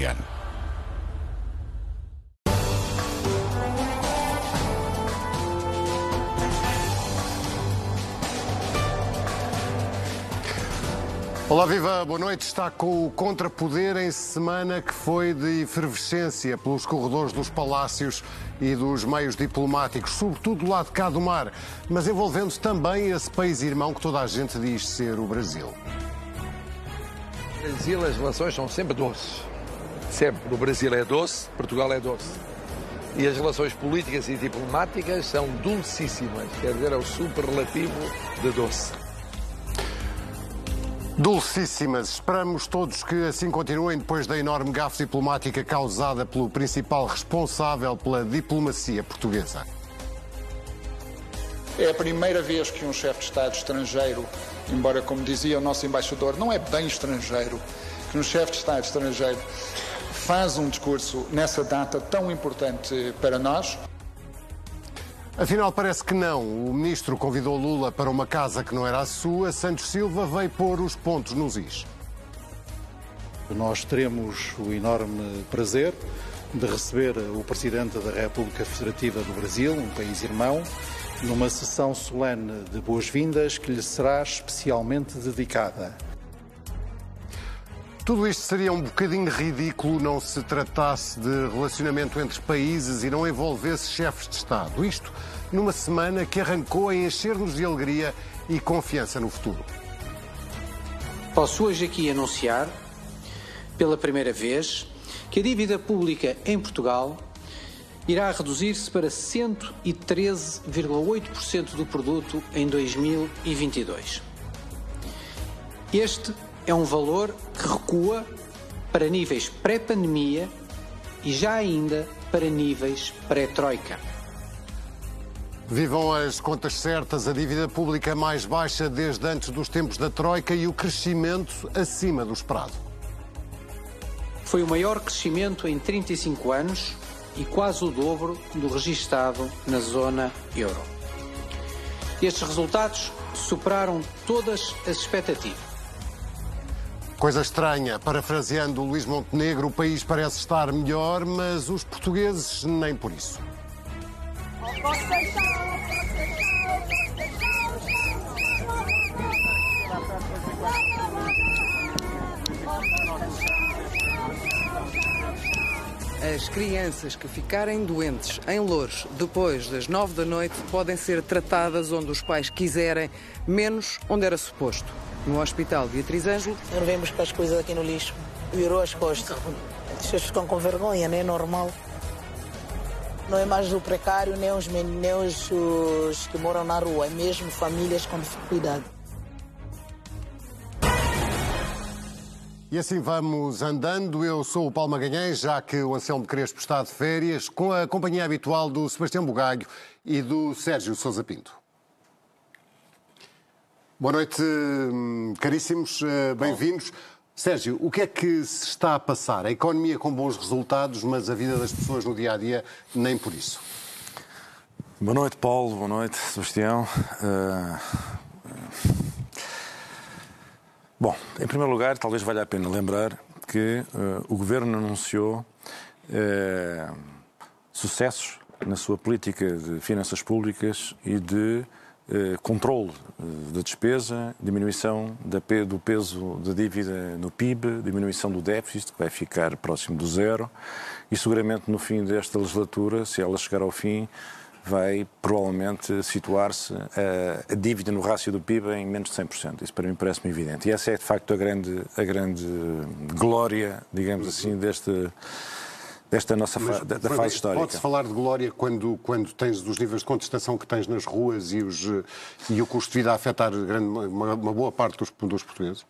ucraniano. Olá, viva, boa noite. Está com o contrapoder em semana que foi de efervescência pelos corredores dos palácios e dos meios diplomáticos, sobretudo do lado de cá do mar, mas envolvendo também esse país irmão que toda a gente diz ser o Brasil. No Brasil as relações são sempre doces. Sempre. O Brasil é doce, Portugal é doce. E as relações políticas e diplomáticas são dulcíssimas. Quer dizer, é o superlativo de doce. Dulcíssimas. Esperamos todos que assim continuem depois da enorme gafe diplomática causada pelo principal responsável pela diplomacia portuguesa. É a primeira vez que um chefe de Estado estrangeiro, embora, como dizia o nosso embaixador, não é bem estrangeiro, que um chefe de Estado estrangeiro faz um discurso nessa data tão importante para nós. Afinal, parece que não. O ministro convidou Lula para uma casa que não era a sua. Santos Silva veio pôr os pontos nos is. Nós teremos o enorme prazer de receber o Presidente da República Federativa do Brasil, um país irmão, numa sessão solene de boas-vindas que lhe será especialmente dedicada. Tudo isto seria um bocadinho ridículo não se tratasse de relacionamento entre países e não envolvesse chefes de Estado. Isto numa semana que arrancou a encher-nos de alegria e confiança no futuro. Posso hoje aqui anunciar, pela primeira vez, que a dívida pública em Portugal irá reduzir-se para 113,8% do produto em 2022. Este é um valor que recua para níveis pré-pandemia e já ainda para níveis pré-troika. Vivam as contas certas, a dívida pública mais baixa desde antes dos tempos da Troika e o crescimento acima do esperado. Foi o maior crescimento em 35 anos e quase o dobro do registado na zona euro. Estes resultados superaram todas as expectativas. Coisa estranha, parafraseando Luís Montenegro, o país parece estar melhor, mas os portugueses nem por isso. As crianças que ficarem doentes em Louros depois das nove da noite podem ser tratadas onde os pais quiserem, menos onde era suposto. No Hospital Beatriz Ângelo. Não vem buscar as coisas aqui no lixo. Virou as costas. As pessoas ficam com vergonha, não é normal. Não é mais o precário, nem os, nem os, os que moram na rua, é mesmo famílias com dificuldade. E assim vamos andando. Eu sou o Paulo Magalhães, já que o Anselmo Crespo está de férias, com a companhia habitual do Sebastião Bugalho e do Sérgio Sousa Pinto. Boa noite, hum, caríssimos, eh, bem-vindos. Sérgio, o que é que se está a passar? A economia com bons resultados, mas a vida das pessoas no dia a dia nem por isso. Boa noite, Paulo. Boa noite, Sebastião. Uh... Bom, em primeiro lugar, talvez valha a pena lembrar que uh, o Governo anunciou uh, sucessos na sua política de finanças públicas e de uh, controle da despesa, diminuição da, do peso da dívida no PIB, diminuição do déficit, que vai ficar próximo do zero, e seguramente no fim desta legislatura, se ela chegar ao fim, vai provavelmente situar-se a, a, dívida no rácio do PIB em menos de 100%. Isso para mim parece-me evidente. E essa é de facto a grande, a grande glória, digamos assim, deste desta nossa fa da, da fase histórica. Pode-se falar de glória quando, quando tens os níveis de contestação que tens nas ruas e, os, e o custo de vida a afetar grande, uma, uma boa parte dos, dos portugueses?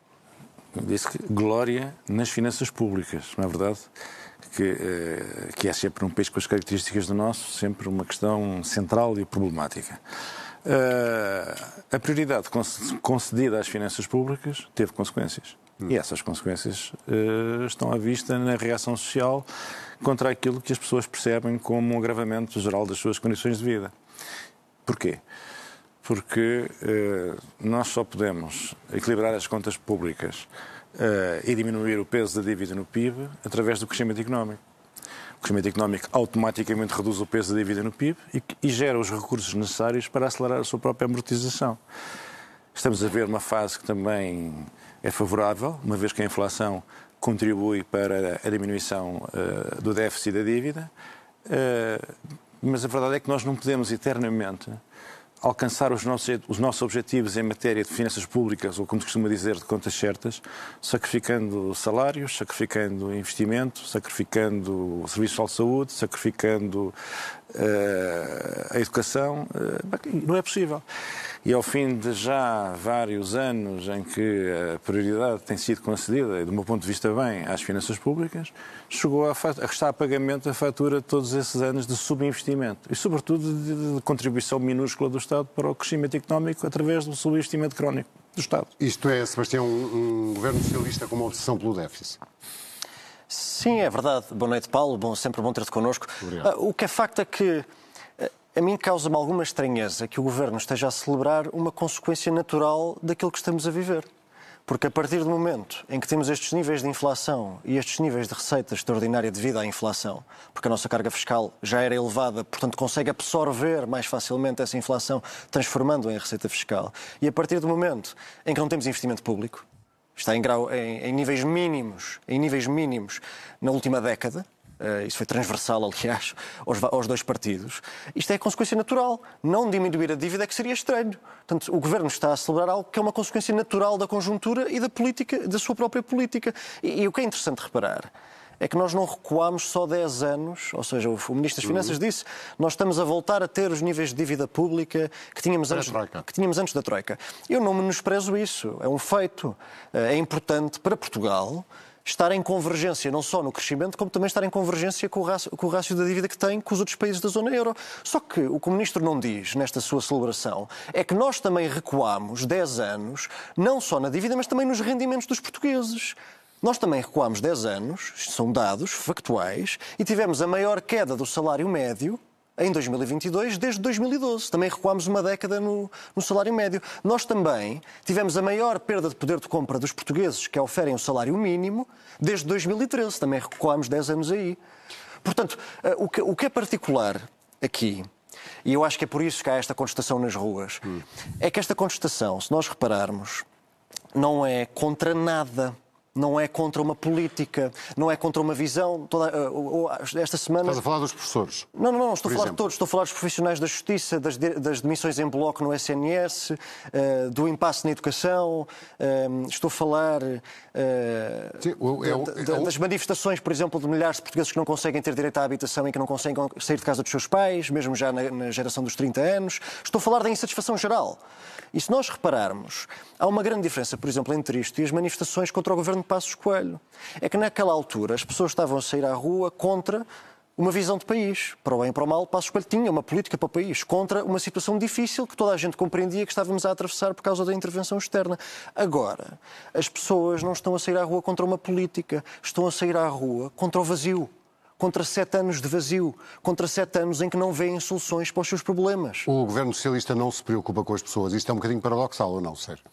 Disse que glória nas finanças públicas, não é verdade? que, eh, que é sempre um país com as características do nosso, sempre uma questão central e problemática. Uh, a prioridade concedida às finanças públicas teve consequências. E essas consequências uh, estão à vista na reação social contra aquilo que as pessoas percebem como um agravamento geral das suas condições de vida. Porquê? Porque uh, nós só podemos equilibrar as contas públicas e diminuir o peso da dívida no PIB através do crescimento económico. O crescimento económico automaticamente reduz o peso da dívida no PIB e, gera os recursos necessários para acelerar a sua própria amortização. Estamos a ver uma fase que também é favorável, uma vez que a inflação contribui para a diminuição uh, do déficit da dívida, mas a verdade é que nós não podemos eternamente alcançar os nossos, os nossos objetivos em matéria de finanças públicas, ou como se costuma dizer, de contas certas, sacrificando salários, sacrificando investimento, sacrificando serviços de saúde, sacrificando a educação. Uh, não é possível. E ao fim de já vários anos em que a prioridade tem sido concedida, do meu ponto de vista bem, às finanças públicas, chegou a, a restar a pagamento a fatura de todos esses anos de subinvestimento e, sobretudo, de, de contribuição minúscula do Estado para o crescimento económico através do subinvestimento crónico do Estado. Isto é, Sebastião, um, um governo socialista com uma obsessão pelo déficit. Sim, é verdade. Boa noite, Paulo. Bom, sempre bom ter-te connosco. Uh, o que é facto é que a mim causa-me alguma estranheza que o Governo esteja a celebrar uma consequência natural daquilo que estamos a viver. Porque a partir do momento em que temos estes níveis de inflação e estes níveis de receita extraordinária devido à inflação, porque a nossa carga fiscal já era elevada, portanto consegue absorver mais facilmente essa inflação, transformando-a em receita fiscal, e a partir do momento em que não temos investimento público, está em, grau, em, em níveis mínimos, em níveis mínimos na última década, uh, isso foi transversal, aliás, aos, aos, dois partidos, isto é consequência natural. Não diminuir a dívida é que seria estranho. Portanto, o Governo está a celebrar algo que é uma consequência natural da conjuntura e da política, da sua própria política. E, e o que é interessante reparar é que nós não recuámos só 10 anos, ou seja, o Ministro das Finanças uhum. disse nós estamos a voltar a ter os níveis de dívida pública que tínhamos, antes, que tínhamos antes da Troika. Eu não menosprezo isso, é um feito. Eh, é importante para Portugal estar em convergência não só no crescimento, como também estar em convergência com o, rácio, com o rácio da dívida que tem com os outros países da zona euro. Só que o que o Ministro não diz nesta sua celebração é que nós também recuamos 10 anos, não só na dívida, mas também nos rendimentos dos portugueses. Nós também recuamos 10 anos, são dados factuais, e tivemos a maior queda do salário médio em 2022 desde 2012. Também recuámos uma década no, no, salário médio. Nós também tivemos a maior perda de poder de compra dos portugueses que oferem o salário mínimo desde 2013. Também recuámos 10 anos aí. Portanto, eh, o que, o que é particular aqui e eu acho que é por isso que há esta contestação nas ruas. Hum. É que esta contestação, se nós repararmos, não é contra nada não é contra uma política, não é contra uma visão. Toda, uh, uh, esta semana. Estás a falar dos professores? Não, não, não, estou a falar exemplo. de todos. Estou a falar dos profissionais da justiça, das, de, das demissões em bloco no SNS, uh, do impasse na educação, estou a falar Sim, é o, é o... das manifestações, por exemplo, de milhares de portugueses que não conseguem ter direito à habitação e que não conseguem sair de casa dos seus pais, mesmo já na, na geração dos 30 anos. Estou a falar da insatisfação geral. E se nós repararmos, há uma grande diferença, por exemplo, entre isto e as manifestações contra o governo de Passos Coelho. É que naquela altura as pessoas estavam a sair à rua contra uma visão de país. Para o bem e para o mal, Passos Coelho tinha uma política para o país, contra uma situação difícil que toda a gente compreendia que estávamos a atravessar por causa da intervenção externa. Agora, as pessoas não estão a sair à rua contra uma política, estão a sair à rua contra o vazio contra sete anos de vazio, contra sete anos em que não veem soluções para os seus problemas. O governo socialista não se preocupa com as pessoas. Isto é um bocadinho paradoxal, ou não, Sérgio?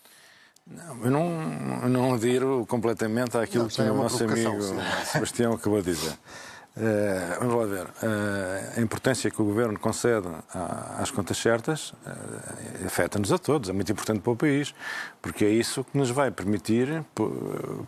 Não, eu não, não adiro completamente àquilo não, que o nosso amigo sim. Sebastião acabou de dizer. Uh, vamos ver. Uh, a importância que o Governo concede às contas certas uh, afeta-nos a todos, é muito importante para o país, porque é isso que nos vai permitir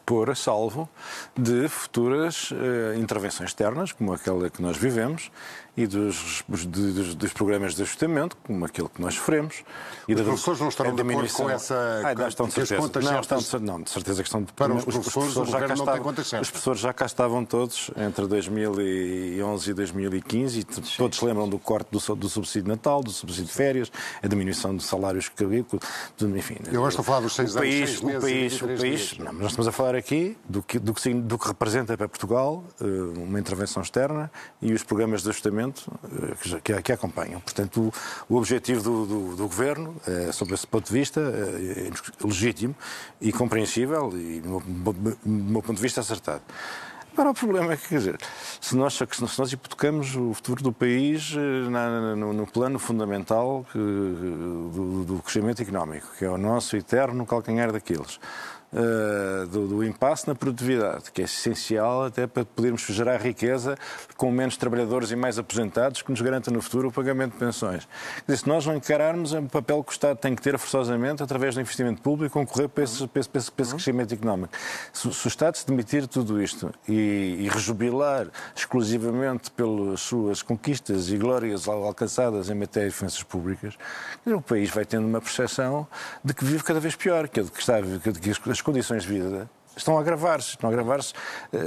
pôr a salvo de futuras intervenções externas, como aquela que nós vivemos, e dos, dos, dos, programas de ajustamento, como aquele que nós sofremos. E os professores não estarão de acordo com essa... Ah, não, estão de certeza. Não, estão, não, de certeza que estão... De... Para os, os professores, os professores já cá estavam, Os professores já cá estavam todos entre 2011 e 2015 e todos se lembram do corte do, do subsídio de Natal, do subsídio de férias, a diminuição de salários que enfim... Eu gosto de falar dos seis o país, anos, seis meses o país, o país, não, nós estamos a falar aqui do que, do que, do que representa para Portugal eh, uma intervenção externa e os programas de ajustamento eh, que, que acompanham. Portanto, o, o objetivo do, do, do, Governo, é, sob esse ponto de vista, é, é legítimo e compreensível e, do meu, ponto de vista, acertado. Agora, o problema é que, quer dizer, se nós, se nós hipotecamos o futuro do país eh, na, no, no, plano fundamental que, do, do, crescimento económico, que é o nosso eterno calcanhar daqueles, uh, do, do, impasse na produtividade, que é essencial até para podermos gerar riqueza com menos trabalhadores e mais aposentados, que nos garanta no futuro o pagamento de pensões. Dizer, se nós não encararmos o papel que o Estado tem que ter forçosamente, através do investimento público, concorrer para esse, para esse, para esse, para esse crescimento económico. Se, se, o Estado se demitir tudo isto e, e rejubilar exclusivamente pelas suas conquistas e glórias alcançadas em matéria de finanças públicas, o país vai tendo uma percepção de que vive cada vez pior, que, é de que, está, que as condições de vida estão a agravar-se. Estão a agravar-se eh,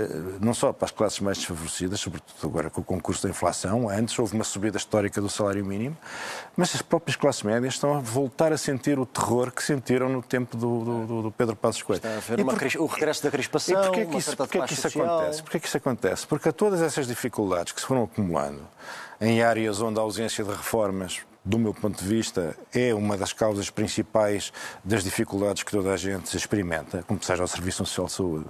não só para as classes mais desfavorecidas, sobretudo agora com o concurso da inflação. Antes houve uma subida histórica do salário mínimo, mas as próprias classes médias estão a voltar a sentir o terror que sentiram no tempo do, do, do Pedro Passos Coelho. Está a haver uma, o regresso da crispação, e porquê é que isso, porquê que isso acontece? Porquê que isso acontece? Porque a todas essas dificuldades que se foram acumulando em áreas onde a ausência de reformas do meu ponto de vista, é uma das causas principais das dificuldades que toda a gente experimenta, como seja o Serviço Social de Saúde,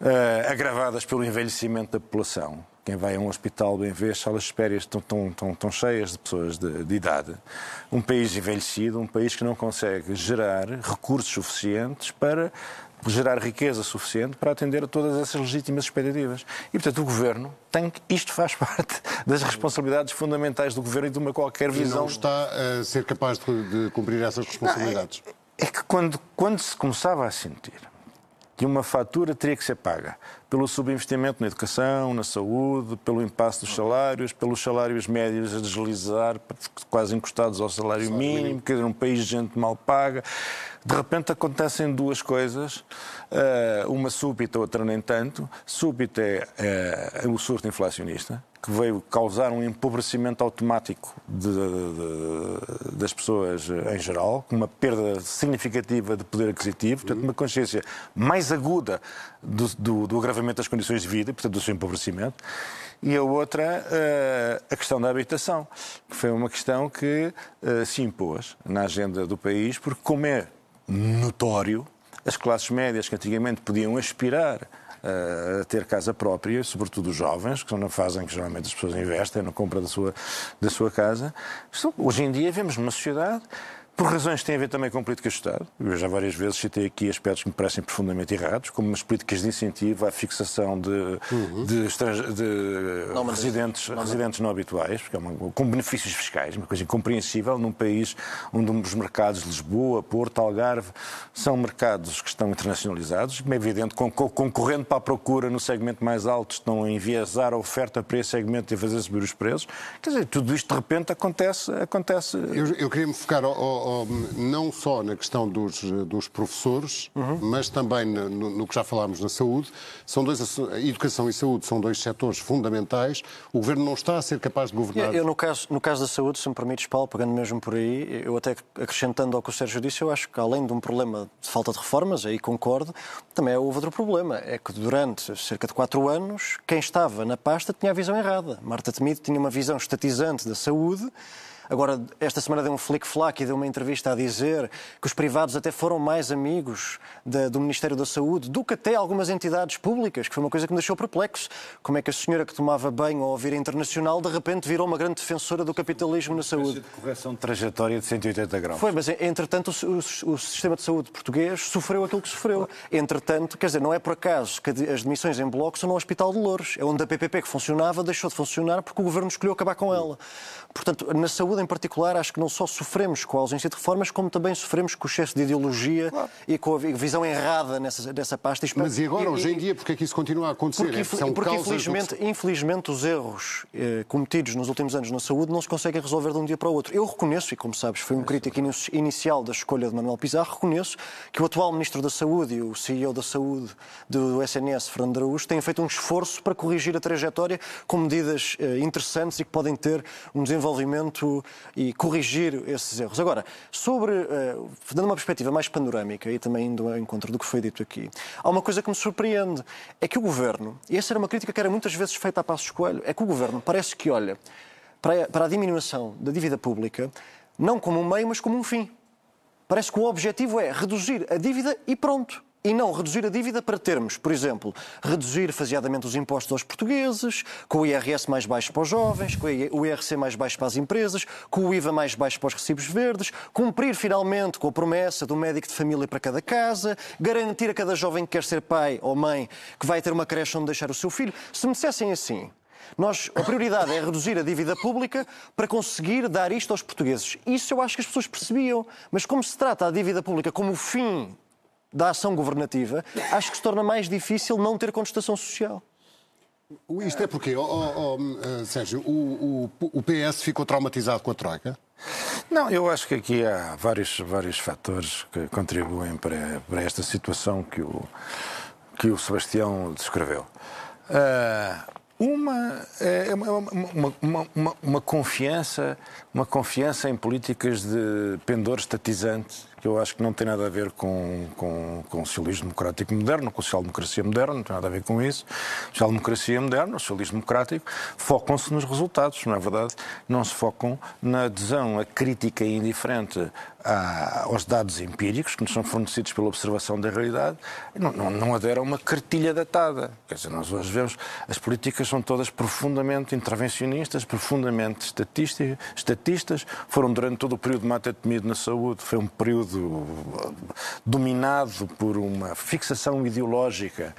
uh, agravadas pelo envelhecimento da população. Quem vai a um hospital bem vê, as salas de espera estão, estão cheias de pessoas de, de, idade. Um país envelhecido, um país que não consegue gerar recursos suficientes para gerar riqueza suficiente para atender a todas essas legítimas expectativas. E, portanto, o Governo tem que. Isto faz parte das responsabilidades fundamentais do Governo e de uma qualquer visão. E não está a ser capaz de, de cumprir essas responsabilidades? Não, é, é que quando, quando se começava a sentir que uma fatura teria que ser paga pelo subinvestimento na educação, na saúde, pelo impasse dos salários, pelos salários médios a deslizar, quase encostados ao salário mínimo, quer dizer, um país de gente mal paga. De repente acontecem duas coisas, eh, uma súbita, outra nem tanto. Súbita é, é o surto inflacionista, que veio causar um empobrecimento automático de, de, das pessoas em geral, com uma perda significativa de poder aquisitivo, portanto, uma consciência mais aguda do, do, do agravamento das condições de vida, portanto, do seu empobrecimento. E a outra, eh, a questão da habitação, que foi uma questão que eh, se impôs na agenda do país, porque, como é notório, as classes médias que antigamente podiam aspirar a ter casa própria, sobretudo os jovens, que são na fase em que geralmente as pessoas investem na compra da sua, da sua casa. Hoje em dia vemos numa sociedade por razões que têm a ver também com políticas de Estado. Eu já várias vezes citei aqui aspectos que me parecem profundamente errados, como as políticas de incentivo à fixação de, uhum. de, de não, residentes, não, residentes não habituais, porque é uma, com benefícios fiscais, uma coisa incompreensível num país onde os mercados de Lisboa, Porto, Algarve são mercados que estão internacionalizados, como é evidente, concorrendo para a procura no segmento mais alto, estão a enviesar a oferta para esse segmento e a fazer subir os preços. Quer dizer, tudo isto de repente acontece. acontece... Eu, eu queria me focar ao não só na questão dos, dos professores, uhum. mas também no, no, que já falámos na saúde. São dois, educação e saúde são dois setores fundamentais. O Governo não está a ser capaz de governar. Eu, no, caso, no caso da saúde, se me permites, Paulo, pegando mesmo por aí, eu até acrescentando ao que o Sérgio disse, eu acho que além de um problema de falta de reformas, aí concordo, também houve outro problema. É que durante cerca de quatro anos, quem estava na pasta tinha a visão errada. Marta Temido tinha uma visão estatizante da saúde Agora, esta semana deu um flick-flack e deu uma entrevista a dizer que os privados até foram mais amigos de, do Ministério da Saúde do que até algumas entidades públicas, que foi uma coisa que me deixou perplexo. Como é que a senhora que tomava banho ao ouvir a internacional de repente virou uma grande defensora do capitalismo na saúde? De correção de trajetória de 180 graus. Foi, mas entretanto o, o, o, sistema de saúde português sofreu aquilo que sofreu. Entretanto, quer dizer, não é por acaso que as demissões em bloco são no Hospital de Louros. É onde a PPP que funcionava deixou de funcionar porque o governo escolheu acabar com ela. Portanto, na saúde em particular, acho que não só sofremos com a ausência de reformas, como também sofremos com o excesso de ideologia claro. e com a visão errada nessa, dessa pasta. Mas e agora, e, hoje em dia, porque é que isso continua a acontecer? Porque, é, porque infelizmente, do... infelizmente os erros eh, cometidos nos últimos anos na saúde não se conseguem resolver de um dia para o outro. Eu reconheço, e como sabes, foi um crítico inicial da escolha de Manuel Pizarro, reconheço que o atual Ministro da Saúde e o CEO da Saúde do SNS, Fernando Araújo, têm feito um esforço para corrigir a trajetória com medidas eh, interessantes e que podem ter um desenvolvimento e corrigir esses erros. Agora, sobre, uh, dando uma perspectiva mais panorâmica e também indo ao encontro do que foi dito aqui, há uma coisa que me surpreende, é que o Governo, e essa era uma crítica que era muitas vezes feita a Passos Coelho, é que o Governo parece que olha para, para a diminuição da dívida pública não como um meio, mas como um fim. Parece que o objetivo é reduzir a dívida e pronto. E não reduzir a dívida para termos, por exemplo, reduzir faseadamente os impostos aos portugueses, com o IRS mais baixo para os jovens, com o IRC mais baixo para as empresas, com o IVA mais baixo para os recibos verdes, cumprir finalmente com a promessa do médico de família para cada casa, garantir a cada jovem que quer ser pai ou mãe que vai ter uma creche onde deixar o seu filho. Se me dissessem assim, nós, a prioridade é reduzir a dívida pública para conseguir dar isto aos portugueses. Isso eu acho que as pessoas percebiam. Mas como se trata a dívida pública como o fim da ação governativa, acho que se torna mais difícil não ter contestação social. Isto é porque, oh, oh, oh, Sérgio, o, o, o PS ficou traumatizado com a Troika? Não, eu acho que aqui há vários, vários fatores que contribuem para, para esta situação que o, que o Sebastião descreveu. Uh, uma é uma, uma, uma, uma, confiança, uma confiança em políticas de pendor estatizante que eu acho que não tem nada a ver com, com, com o socialismo democrático moderno, com a social-democracia moderna, não tem nada a ver com isso. Social-democracia moderna, socialismo democrático, focam-se nos resultados, não é verdade? Não se focam na adesão, a crítica indiferente aos dados empíricos que nos são fornecidos pela observação da realidade, não, não, não adera a uma cartilha datada. Quer dizer, nós hoje vemos as políticas são todas profundamente intervencionistas, profundamente estatistas, foram durante todo o período de Mata Temido na saúde, foi um período dominado por uma fixação ideológica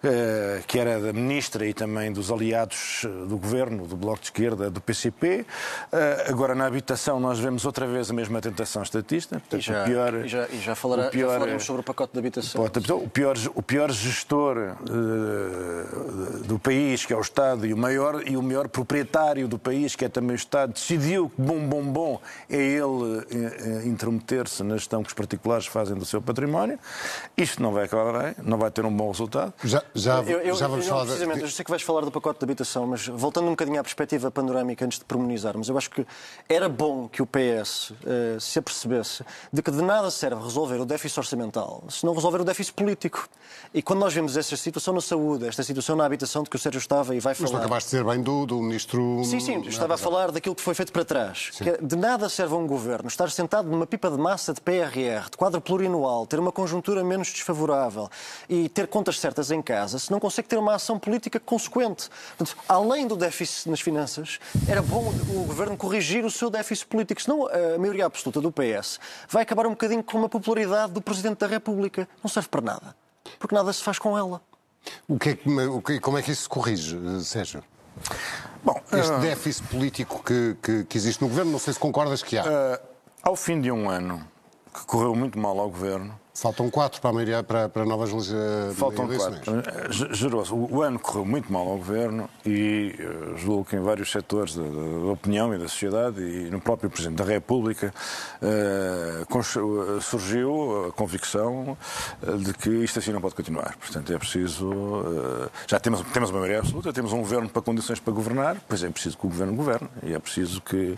eh, que era da ministra e também dos aliados eh, do governo, do Bloco de Esquerda, do PCP. Eh, agora, na habitação, nós vemos outra vez a mesma tentação estatista. Portanto, e, já, pior, e, já, e já, falará, pior, já falaremos sobre o pacote de habitação. O pior, o pior gestor do país, que é o Estado, e o, maior, e o maior proprietário do país, que é também o Estado, decidiu que bom, bom, bom é ele intrometer-se na gestão que os particulares fazem do seu património. Isto não vai acabar bem, não vai ter um bom resultado. Já, já, eu, eu, já vamos eu, falar... Precisamente, de... eu sei que vais falar do pacote de habitação, mas voltando um bocadinho à perspectiva panorâmica antes de pormenorizarmos, eu acho que era bom que o PS uh, eh, se apercebesse de que de nada serve resolver o déficit orçamental se não resolver o déficit político. E quando nós vemos esta situação na saúde, esta situação na habitação de que o Sérgio estava e vai falar... Mas não acabaste de dizer bem do, do ministro... Sim, sim, estava a falar daquilo que foi feito para trás. Que é, de nada serve a um governo estar sentado numa pipa de massa de PRR, de quadro plurianual, ter uma conjuntura menos desfavorável e ter contas certas em casa, se não consegue ter uma ação política consequente. Portanto, além do déficit nas finanças, era bom o governo corrigir o seu déficit político, senão a maioria absoluta do PS vai acabar um bocadinho com uma popularidade do Presidente da República. Não serve para nada, porque nada se faz com ela. O que é que, como é que isso se corrige, Sérgio? Bom, este uh... déficit político que, que, que, existe no governo, não sei se concordas que há. Uh, ao fim de um ano que correu muito mal ao governo, Faltam quatro para, a maioria, para, para novas eleições. Faltam quatro. Gerou-se. O ano correu muito mal ao governo e eh, julgo que em vários setores da, da, opinião e da sociedade e no próprio Presidente da República uh, surgiu a convicção de que isto assim não pode continuar. Portanto, é preciso. Uh, já temos, temos uma maioria absoluta, temos um governo para condições para governar, pois é preciso que o governo governe e é preciso que.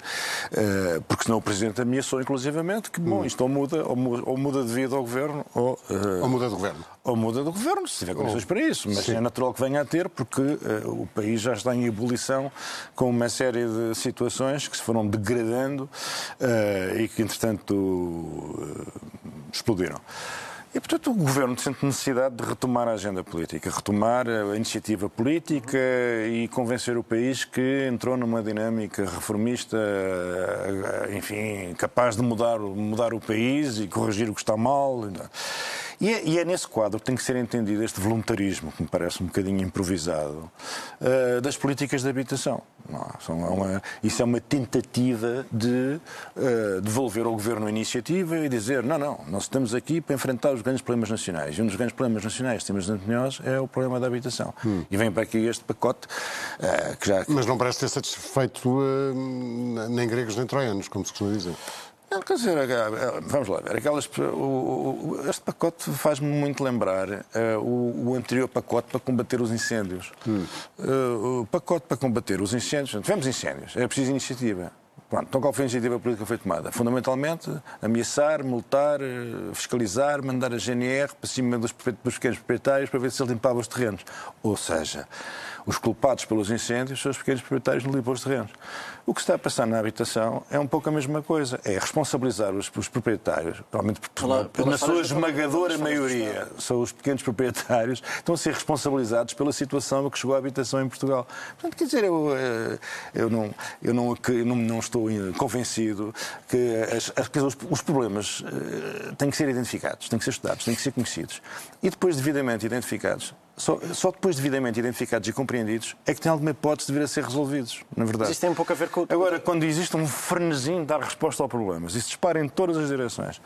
Uh, porque senão o Presidente ameaçou inclusivamente que, bom, isto ou muda, ou muda, ou muda devido ao governo governo ou, uh, ou muda de governo. Ou muda de governo, se tiver condições oh, para isso. Mas sim. é natural que venha a ter, porque uh, o país já está em ebulição com uma série de situações que se foram degradando uh, e que, entretanto, explodiram. E, portanto, o Governo sente necessidade de retomar a agenda política, retomar a iniciativa política e convencer o país que entrou numa dinâmica reformista, enfim, capaz de mudar, mudar o país e corrigir o que está mal. E é, e é, nesse quadro que tem que ser entendido este voluntarismo, que me parece um bocadinho improvisado, uh, das políticas de habitação. Não, é uma, isso é uma tentativa de uh, devolver ao Governo a iniciativa e dizer: não, não, nós estamos aqui para enfrentar os grandes problemas nacionais. E um dos grandes problemas nacionais que temos na nós é o problema da habitação. Hum. E vem para aqui este pacote uh, que já. Mas não parece ter satisfeito nem gregos nem troianos, como se costuma dizer. Não, quer dizer, vamos lá ver, aquelas, o, o, este pacote faz-me muito lembrar uh, o, o, anterior pacote para combater os incêndios. Hum. Uh, o pacote para combater os incêndios, tivemos incêndios, é preciso iniciativa. Pronto, então qual foi a iniciativa política que foi tomada? Fundamentalmente, ameaçar, multar, eh, fiscalizar, mandar a GNR para cima dos, dos pequenos proprietários para ver se eles limpavam os terrenos. Ou seja, os culpados pelos incêndios são os pequenos proprietários no livro dos terrenos. O que está a passar na habitação é um pouco a mesma coisa. É responsabilizar os, os proprietários, provavelmente pela, pela na sua esmagadora maioria, são os pequenos proprietários, estão a ser responsabilizados pela situação a que chegou a habitação em Portugal. Portanto, quer dizer, eu, eh, eu, não, eu não, não, não estou convencido que as, as, os, os, problemas uh, têm que ser identificados, têm que ser estudados, têm que ser conhecidos. E depois devidamente identificados, só, só, depois devidamente identificados e compreendidos é que tem alguma hipótese de vir a ser resolvidos, na verdade. Mas isso tem um pouco a ver com... Agora, quando existe um frenesim de dar resposta ao problema, isso dispara em todas as direções,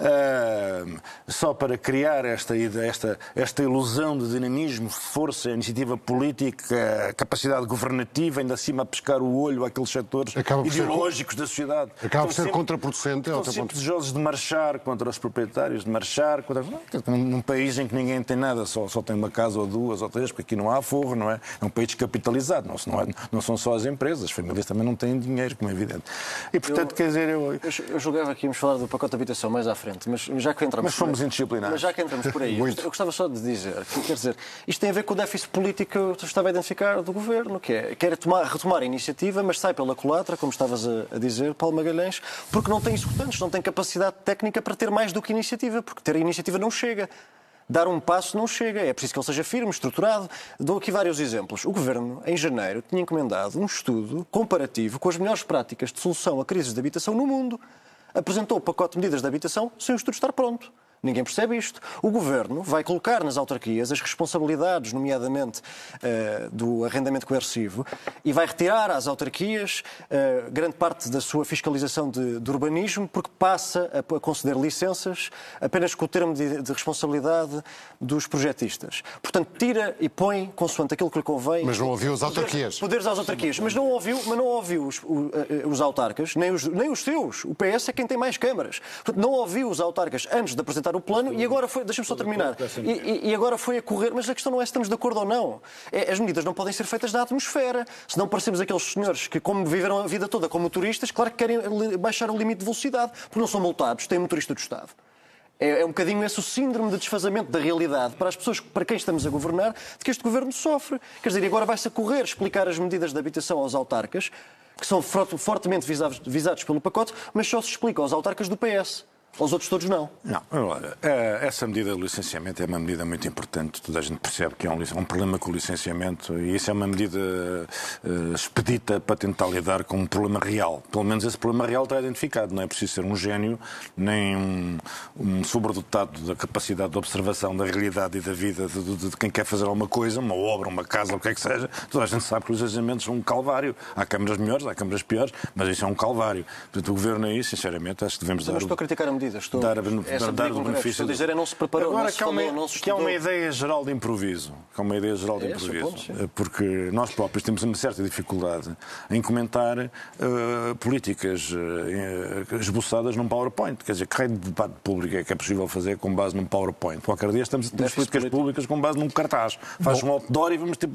uh, só para criar esta, esta, esta ilusão de dinamismo, força, iniciativa política, capacidade governativa, ainda acima a pescar o olho àqueles setores ideológicos ser... da sociedade. Acaba por ser sempre, contraproducente. Estão sempre ponto. desejosos de marchar contra os proprietários, de marchar contra... Num país em que ninguém tem nada, só, só tem uma casa casa ou duas ou três, porque aqui não há forro, não é? É um país capitalizado, não, não, é, não são só as empresas, as famílias também não têm dinheiro, como é evidente. E, portanto, eu, quer dizer, eu... Eu, eu julgava que íamos falar do pacote de habitação mais à frente, mas já que entramos... Mas fomos indisciplinados. Mas já que entramos por aí, eu gostava só de dizer, que, quer dizer, isto tem a ver com o déficit político que eu estava a identificar do Governo, que é, quer tomar, retomar a iniciativa, mas sai pela culatra, como estavas a, a dizer, Paulo Magalhães, porque não tem executantes, não tem capacidade técnica para ter mais do que iniciativa, porque ter a iniciativa não chega dar um passo não chega. É preciso que ele seja firme, estruturado. Dou aqui vários exemplos. O Governo, em janeiro, tinha encomendado um estudo comparativo com as melhores práticas de solução a crises de habitação no mundo. Apresentou o pacote de medidas de habitação sem o estudo estar pronto. Ninguém percebe isto. O governo vai colocar nas autarquias as responsabilidades, nomeadamente uh, do arrendamento coercivo, e vai retirar às autarquias uh, grande parte da sua fiscalização de, de urbanismo, porque passa a, a, conceder licenças apenas com o termo de, de, responsabilidade dos projetistas. Portanto, tira e põe consoante aquilo que lhe convém. Mas não ouviu as autarquias. Poderes, poderes às autarquias. Mas não ouviu, mas não ouviu os, eh, os autarcas, nem os, nem os seus. O PS é quem tem mais câmaras. Portanto, não ouviu os autarcas antes de apresentar apresentar o plano e agora foi, deixa-me só terminar, e, e, agora foi a correr, mas a questão não é se estamos de acordo ou não. É, as medidas não podem ser feitas da atmosfera, senão parecemos aqueles senhores que, como viveram a vida toda como motoristas, claro que querem baixar o limite de velocidade, porque não são multados, têm motorista do Estado. É, é, um bocadinho esse o síndrome de desfazamento da realidade para as pessoas para quem estamos a governar, de que este governo sofre. Quer dizer, agora vai-se a correr explicar as medidas de habitação aos autarcas, que são fortemente visados, visados pelo pacote, mas só se explica aos autarcas do PS. Os outros todos não. Não, é, essa medida do licenciamento é uma medida muito importante. Toda a gente percebe que é um, um problema com o licenciamento e isso é uma medida uh, expedita para tentar lidar com um problema real. Pelo menos esse problema real está identificado. Não é preciso ser um gênio nem um, um sobredotado da capacidade de observação da realidade e da vida de, de, de, quem quer fazer alguma coisa, uma obra, uma casa, o que é que seja. Toda a gente sabe que os licenciamentos são um calvário. Há câmaras melhores, há câmaras piores, mas isso é um calvário. Portanto, o Governo aí, sinceramente, acho que devemos dar... estou a criticar a medida. Estou, dar, dar, dar o benefício. Estou a dizer é não se preparou, Agora, não se que, falou, uma, não se que é uma ideia geral de improviso. Que é uma ideia geral de é improviso. Ponto, porque nós próprios temos uma certa dificuldade em comentar uh, políticas uh, esboçadas num PowerPoint. Quer dizer, que raio de debate público é que é possível fazer com base num PowerPoint? Qualquer dia estamos a ter políticas públicas com base num cartaz. Faz um outdoor e vamos ter.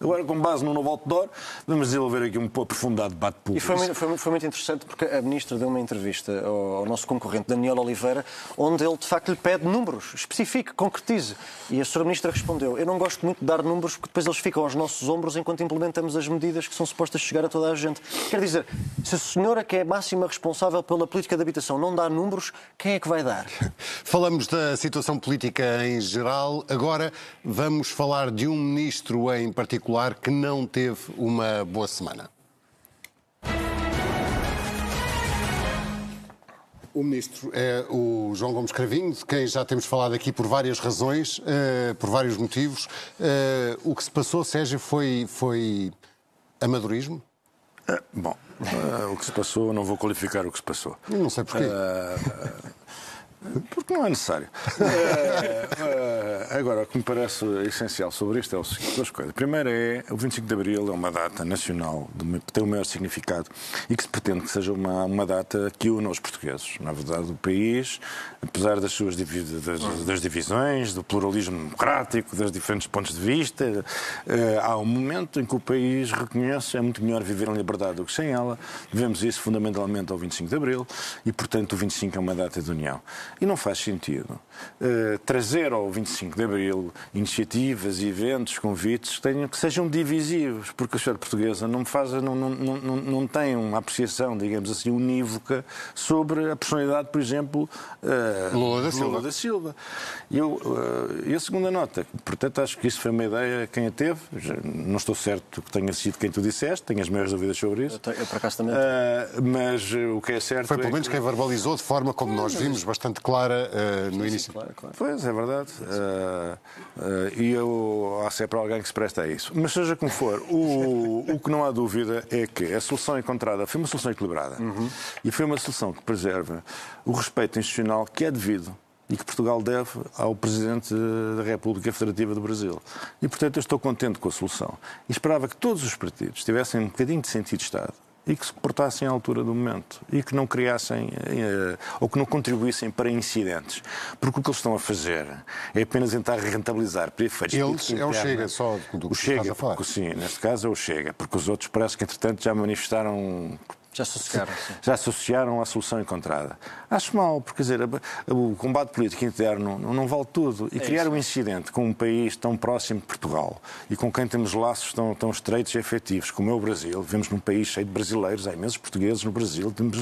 Agora, com base num novo outdoor, vamos desenvolver aqui um aprofundado debate público. E foi, foi, foi muito interessante porque a Ministra deu uma entrevista ao, ao nosso concorrente Daniel Oliveira, onde ele de facto lhe pede números, especifique, concretize. E a Sra. Ministra respondeu: Eu não gosto muito de dar números porque depois eles ficam aos nossos ombros enquanto implementamos as medidas que são supostas chegar a toda a gente. Quer dizer, se a senhora que é máxima responsável pela política de habitação não dá números, quem é que vai dar? Falamos da situação política em geral. Agora vamos falar de um ministro em particular que não teve uma boa semana. O ministro é o João Gomes Cravinho, de quem já temos falado aqui por várias razões, uh, por vários motivos. Uh, o que se passou, Sérgio, foi, foi amadorismo? Uh, bom, o que se passou, não vou qualificar o que se passou. Não sei porquê. Porque não é necessário. É, é, agora, o que me parece essencial sobre isto é o seguinte: duas coisas. A primeira é o 25 de Abril é uma data nacional que tem o maior significado e que se pretende que seja uma, uma data que une os portugueses. Na verdade, o país, apesar das suas das, das divisões, do pluralismo democrático, dos diferentes pontos de vista, eh, há um momento em que o país reconhece é muito melhor viver em liberdade do que sem ela. Devemos isso fundamentalmente ao 25 de Abril e, portanto, o 25 é uma data de união. E não faz sentido uh, trazer ao 25 de Abril iniciativas, eventos, convites que, tenham, que sejam divisivos, porque a sociedade portuguesa não, faz, não, não, não, não tem uma apreciação, digamos assim, unívoca sobre a personalidade, por exemplo, uh, Lula da Silva. Lula da Silva. E, eu, uh, e a segunda nota, portanto, acho que isso foi uma ideia quem a teve. Não estou certo que tenha sido quem tu disseste, tenho as maiores dúvidas sobre isso. Eu, eu por acaso também. Uh, mas o que é certo. Foi pelo é menos que... quem verbalizou de forma, como nós vimos, bastante clara no sim, início. Sim, claro, claro. Pois, é verdade. e eu, há sempre alguém que se presta a isso. Mas seja como for, o, o que não há dúvida é que a solução encontrada foi uma solução equilibrada. Uhum. E foi uma solução que preserva o respeito institucional que é devido e que Portugal deve ao Presidente da República Federativa do Brasil. E, portanto, eu estou contente com a solução. E esperava que todos os partidos tivessem um bocadinho de sentido de Estado e que se portassem à altura do momento e que não criassem eh, ou que não contribuíssem para incidentes. Porque o que eles estão a fazer é apenas tentar rentabilizar para efeitos Eles é o Chega, só do que o Chega, a falar. Porque, sim, neste caso é o Chega, porque os outros parece que, entretanto, já manifestaram já associaram, sim. Já associaram à solução encontrada. Acho mal, porque dizer, o combate político interno não vale tudo. E É criar isso. um incidente com um país tão próximo de Portugal e com quem temos laços tão, tão estreitos e efetivos como é o Brasil, vivemos num país cheio de brasileiros, há imensos portugueses no Brasil, temos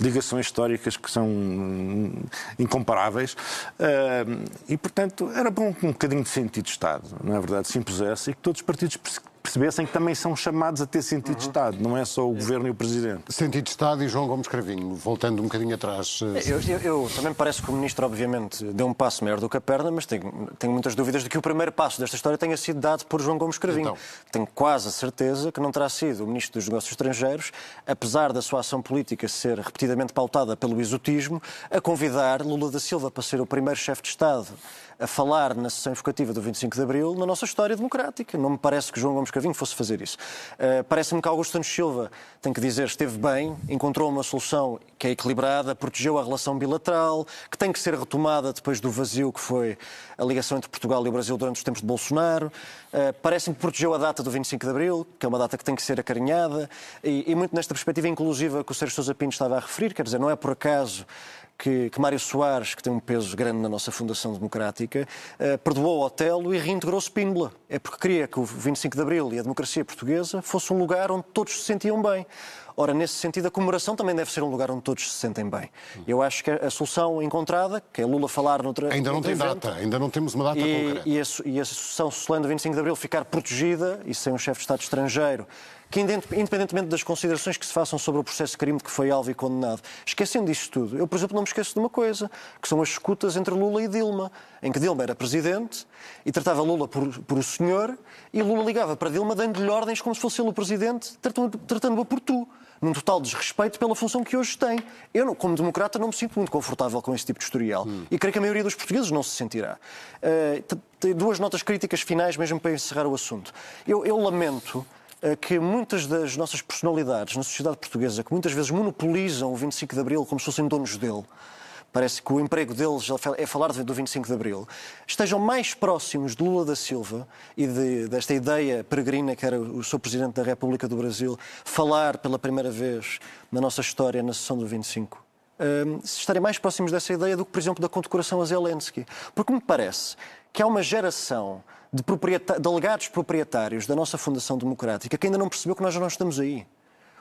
ligações históricas que são hum, incomparáveis. Uh, e, portanto, era bom que um bocadinho de sentido de Estado, não é verdade, se impusesse e que todos os partidos percebessem que também são chamados a ter sentido de Estado, não é só o Governo e o Presidente. Sentido de Estado e João Gomes Cravinho, voltando um bocadinho atrás. eh, Eu, eu, eu também me parece que o Ministro, obviamente, deu um passo maior do que a perna, mas tenho, tenho muitas dúvidas de que o primeiro passo desta história tenha sido dado por João Gomes Cravinho. Então. Tenho quase a certeza que não terá sido o Ministro dos Negócios Estrangeiros, apesar da sua ação política ser repetidamente pautada pelo exotismo, a convidar Lula da Silva para ser o primeiro chefe de Estado a falar na sessão evocativa do 25 de Abril na nossa história democrática. Não me parece que João Gomes Cravinho fosse fazer isso. Uh, Parece-me que Augusto Santos Silva, tem que dizer, esteve bem, encontrou uma solução que é equilibrada, protegeu a relação bilateral, que tem que ser retomada depois do vazio que foi a ligação entre Portugal e o Brasil durante os tempos de Bolsonaro. Uh, Parece-me que protegeu a data do 25 de Abril, que é uma data que tem que ser acarinhada, e, e muito nesta perspectiva inclusiva que o Sérgio Sousa Pinto estava a referir, quer dizer, não é por acaso que, que Mário Soares, que tem um peso grande na nossa Fundação Democrática, uh, perdoou Otelo e reintegrou Spínola. É porque queria que o 25 de Abril e a democracia portuguesa fosse um lugar onde todos se sentiam bem. Ora, nesse sentido, a comemoração também deve ser um lugar onde todos se sentem bem. Eu acho que a solução encontrada, que é Lula falar noutra. Ainda não tem evento, data, ainda não temos uma data e, concreta. e, a, e a sucessão solene do 25 de Abril ficar protegida e sem um chefe de Estado estrangeiro, que independentemente das considerações que se façam sobre o processo de crime de que foi alvo e condenado, esquecendo disso tudo, eu, por exemplo, não me esqueço de uma coisa, que são as escutas entre Lula e Dilma, em que Dilma era presidente e tratava Lula por, por o senhor e Lula ligava para Dilma dando-lhe ordens como se fosse ele o presidente, tratando- tratando-a por tu num total desrespeito pela função que hoje tem. Eu, não- como democrata, não me sinto muito confortável com esse tipo de historial. E creio que a maioria dos portugueses não se sentirá. Uh, duas notas críticas finais, mesmo para encerrar o assunto. Eu, eu lamento uh, que muitas das nossas personalidades na sociedade portuguesa, que muitas vezes monopolizam o 25 de Abril como se fossem donos dele, parece que o emprego deles é falar do 25 de Abril, estejam mais próximos de Lula da Silva e de- desta ideia peregrina que era o Sr. Presidente da República do Brasil falar pela primeira vez na nossa história na sessão do 25. Hum, se estarem mais próximos dessa ideia do que, por exemplo, da condecoração a Zelensky. Porque me parece que há uma geração de proprieta- delegados proprietários da nossa Fundação Democrática que ainda não percebeu que nós já não estamos aí.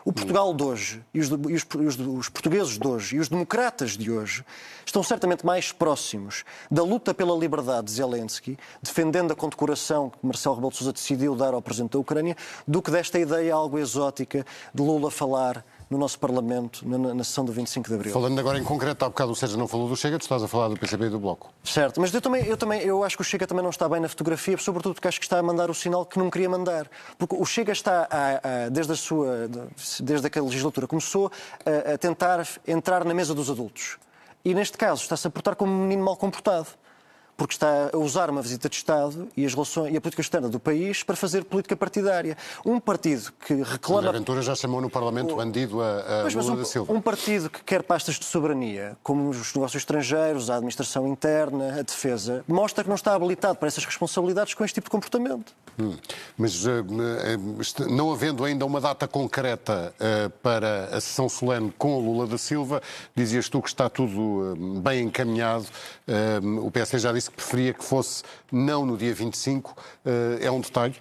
O Portugal de hoje e, os, e os- os- os portugueses de hoje e os democratas de hoje estão certamente mais próximos da luta pela liberdade de Zelensky, defendendo a condecoração que Marcelo Rebelo de Sousa decidiu dar ao Presidente da Ucrânia, do que desta ideia algo exótica de Lula falar no nosso Parlamento na, na- sessão do 25 de Abril. Falando agora em concreto, há bocado o Sérgio não falou do Chega, tu estás a falar do PCB e do Bloco. Certo, mas eu também, eu também eu acho que o Chega também não está bem na fotografia, sobretudo porque acho que está a mandar o sinal que não queria mandar. Porque o Chega está, a- a- desde, a sua, desde que a legislatura começou, a, a tentar entrar na mesa dos adultos. E neste caso está-se a portar como um menino mal comportado. Porque está a usar uma visita de Estado e, as relações, e a política externa do país para fazer política partidária. Um partido que reclama... A Ventura já chamou no Parlamento bandido a, a Pois, Lula um, da Silva. um partido que quer pastas de soberania, como os negócios estrangeiros, a administração interna, a defesa, mostra que não está habilitado para essas responsabilidades com este tipo de comportamento. Hum. Mas eh, eh, não havendo ainda uma data concreta eh, para a sessão solene com o Lula da Silva, dizias tu que está tudo bem encaminhado. O PSD já disse preferia que fosse não no dia 25. Eh, É um detalhe?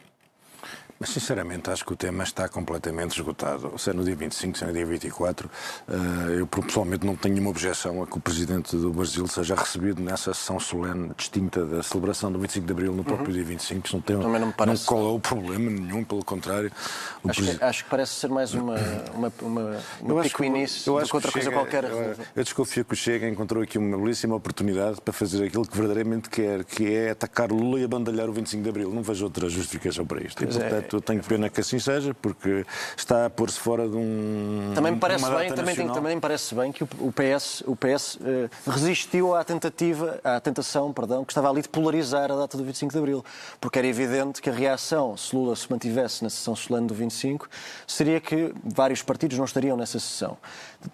Mas, sinceramente, acho que o tema está completamente esgotado. Se é no dia 25, se é no dia 24, eh, eu pessoalmente não tenho nenhuma objeção a que o Presidente do Brasil seja recebido nessa sessão solene distinta da celebração do 25 de Abril no próprio dia 25. Isso não tem Também não me parece- qual é o problema nenhum, pelo contrário. Acho que, acho que parece ser mais uma, uma, uma, uma Eu do que outra coisa qualquer. Eu, eu desconfio que o Chega encontrou aqui uma belíssima oportunidade para fazer aquilo que verdadeiramente quer, que é atacar Lula e abandalhar o 25 de Abril. Não vejo outra justificação para isto. E, é. Portanto, eu tenho pena que assim seja, porque está a pôr-se fora de um. Também me parece bem, também, tem- também parece bem que o, o PS, o PS eh, resistiu à tentativa, à tentação, perdão, que estava ali de polarizar a data do 25 de Abril, porque era evidente que a reação, se Lula se mantivesse na sessão solene do 25, seria que vários partidos não estariam nessa sessão,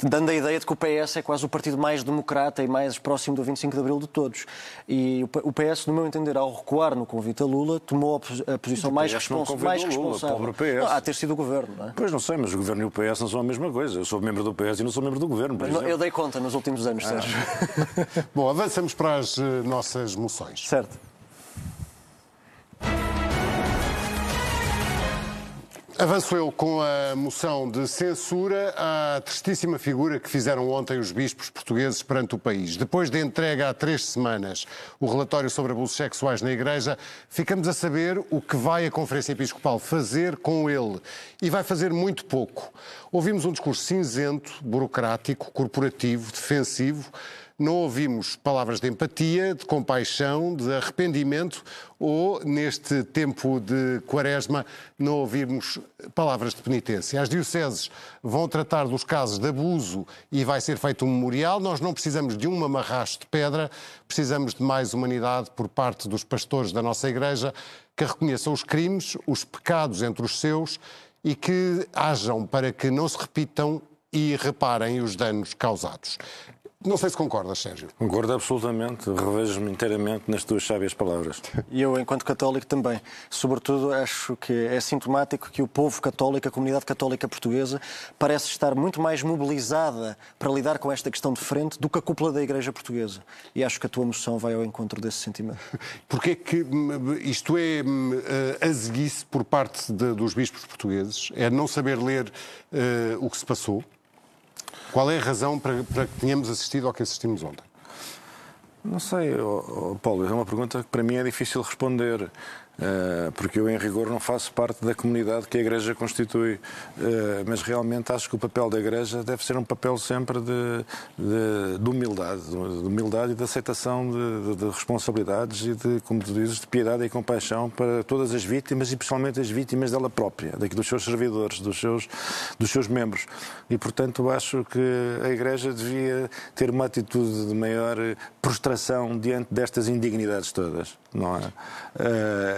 dando a ideia de que o PS é quase o partido mais democrata e mais próximo do 25 de Abril de todos. E o PS, no meu entender, ao recuar no convite a Lula, tomou a pos- a posição mais, respons mais Lula, responsável. pobre PS. Não, há ter sido o governo, não é? Pois não sei, mas o governo e o PS não são a mesma coisa. Eu sou membro do PS e não sou membro do governo. Por Não. Eu dei conta nos últimos anos, Sérgio. Bom, avançamos para as eh, nossas moções. Certo. Avanço eu com a moção de censura à tristíssima figura que fizeram ontem os bispos portugueses perante o país. Depois de entrega há três semanas o relatório sobre abusos sexuais na Igreja, ficamos a saber o que vai a Conferência Episcopal fazer com ele. E vai fazer muito pouco. Ouvimos um discurso cinzento, burocrático, corporativo, defensivo. Não ouvimos palavras de empatia, de compaixão, de arrependimento ou, neste tempo de quaresma, não ouvimos palavras de penitência. As dioceses vão tratar dos casos de abuso e vai ser feito um memorial. Nós não precisamos de um mamarracho de pedra, precisamos de mais humanidade por parte dos pastores da nossa Igreja que reconheçam os crimes, os pecados entre os seus e que hajam para que não se repitam e reparem os danos causados. Não sei se concordas, Sérgio. Concordo absolutamente. Revejo-me inteiramente nas tuas sábias palavras. E eu, enquanto católico, também. Sobretudo, acho que é sintomático que o povo católico, a comunidade católica portuguesa, parece estar muito mais mobilizada para lidar com esta questão de frente do que a cúpula da Igreja Portuguesa. E acho que a tua moção vai ao encontro desse sentimento. Porquê que hum, isto é hum, eh, azeguice por parte de- dos bispos portugueses? É não saber ler eh, o que se passou? Qual é a razão para, para que tenhamos assistido ao que assistimos ontem? Não sei, ó- ó, Paulo, é uma pergunta que para mim é difícil responder. Eh, Porque eu, em rigor, não faço parte da comunidade que a Igreja constitui. Eh, Mas realmente acho que o papel da Igreja deve ser um papel sempre de, de- de humildade, de humildade e de aceitação de, de- de responsabilidades e de, como tu dizes, de piedade e compaixão para todas as vítimas e principalmente as vítimas dela própria, daqui dos seus servidores, dos seus, dos seus membros. E, portanto, acho que a Igreja devia ter uma atitude de maior prostração diante destas indignidades todas, não é?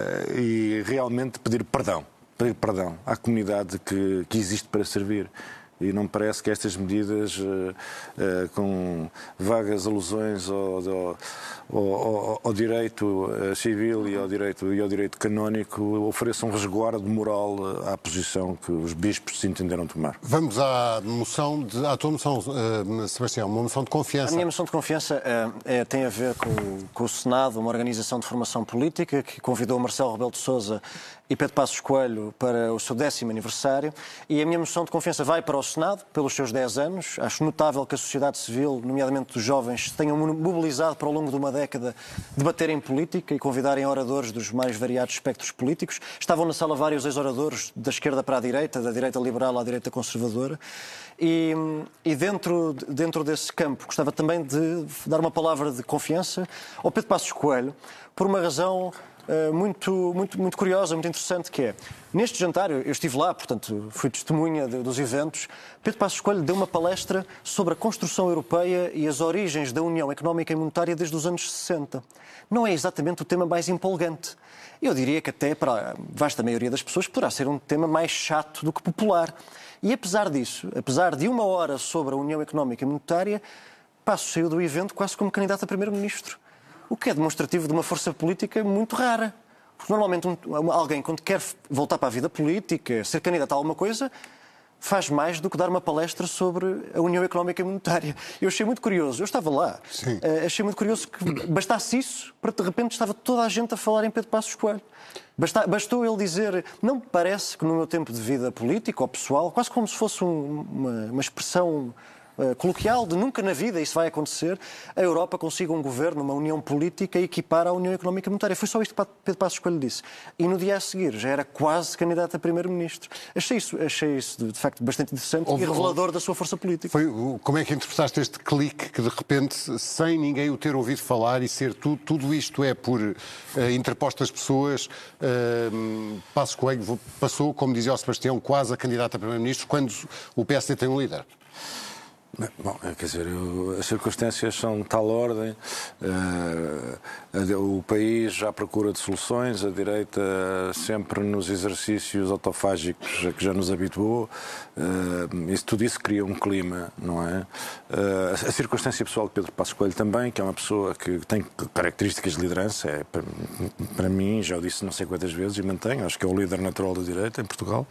Eh, e realmente pedir perdão, pedir perdão à comunidade que, que existe para servir. E não me parece que estas medidas, eh, eh, com vagas alusões ao, ao- ao- ao direito eh, civil e ao direito, e ao direito canónico, ofereçam resguardo moral à posição que os bispos se entenderam tomar. Vamos à moção, de, à tua moção, Sebastião, uma moção de A confiança. minha moção de confiança eh, é- tem a ver com, o- com o Senado, uma organização de formação política que convidou Marcelo Rebelo de Sousa e Pedro Passos Coelho para o seu décimo aniversário. E a minha moção de confiança vai para o Senado, pelos seus 10 anos. Acho notável que a sociedade civil, nomeadamente os jovens, tenham mobilizado para ao longo de uma década debaterem política e convidarem oradores dos mais variados espectros políticos. Estavam na sala vários ex-oradores da esquerda para a direita, da direita liberal à direita conservadora. E, e dentro, dentro desse campo gostava também de dar uma palavra de confiança ao Pedro Passos Coelho, por uma razão uh, muito, muito, muito curiosa, muito interessante, que é, neste jantar, eu estive lá, portanto, fui testemunha de, dos eventos, Pedro Passos Coelho deu uma palestra sobre a construção europeia e as origens da União Económica e Monetária desde os anos 60. Não é exatamente o tema mais empolgante. Eu diria que até para a vasta maioria das pessoas poderá ser um tema mais chato do que popular. E apesar disso, apesar de uma hora sobre a União Económica e Monetária, Passos saiu do evento quase como candidato a primeiro-ministro o que é demonstrativo de uma força política muito rara. Porque normalmente um, alguém, quando quer voltar para a vida política, ser candidato a alguma coisa, faz mais do que dar uma palestra sobre a União Económica e Monetária. Eu achei muito curioso, eu estava lá, uh, achei muito curioso que bastasse isso para de repente estava toda a gente a falar em Pedro Passos Coelho. Basta, bastou ele dizer, não me parece que no meu tempo de vida política ou pessoal, quase como se fosse um, uma, uma expressão coloquial de nunca na vida isso vai acontecer, a Europa consiga um governo, uma união política e equipar à União Económica e Monetária. Foi só isto que Pedro Passos Coelho disse. E no dia a seguir já era quase candidato a primeiro-ministro. Achei isso, achei isso de facto bastante interessante Houve, e revelador da sua força política. Foi, como é que interpretaste este clique que de repente, sem ninguém o ter ouvido falar e ser tudo, tudo isto é por uh, interpostas pessoas, uh, Passos Coelho passou, como dizia o Sebastião, quase a candidato a primeiro-ministro quando o PSD tem um líder? Bom, é, quer dizer, eu, as circunstâncias são de tal ordem, uh, o país já procura de soluções, a direita sempre nos exercícios autofágicos a que já nos habituou, uh, isso tudo isso cria um clima, não é? Uh, a circunstância pessoal de Pedro Passos também, que é uma pessoa que tem características de liderança, é, para, para mim, já o disse não sei quantas vezes e mantenho, acho que é o líder natural da direita em Portugal,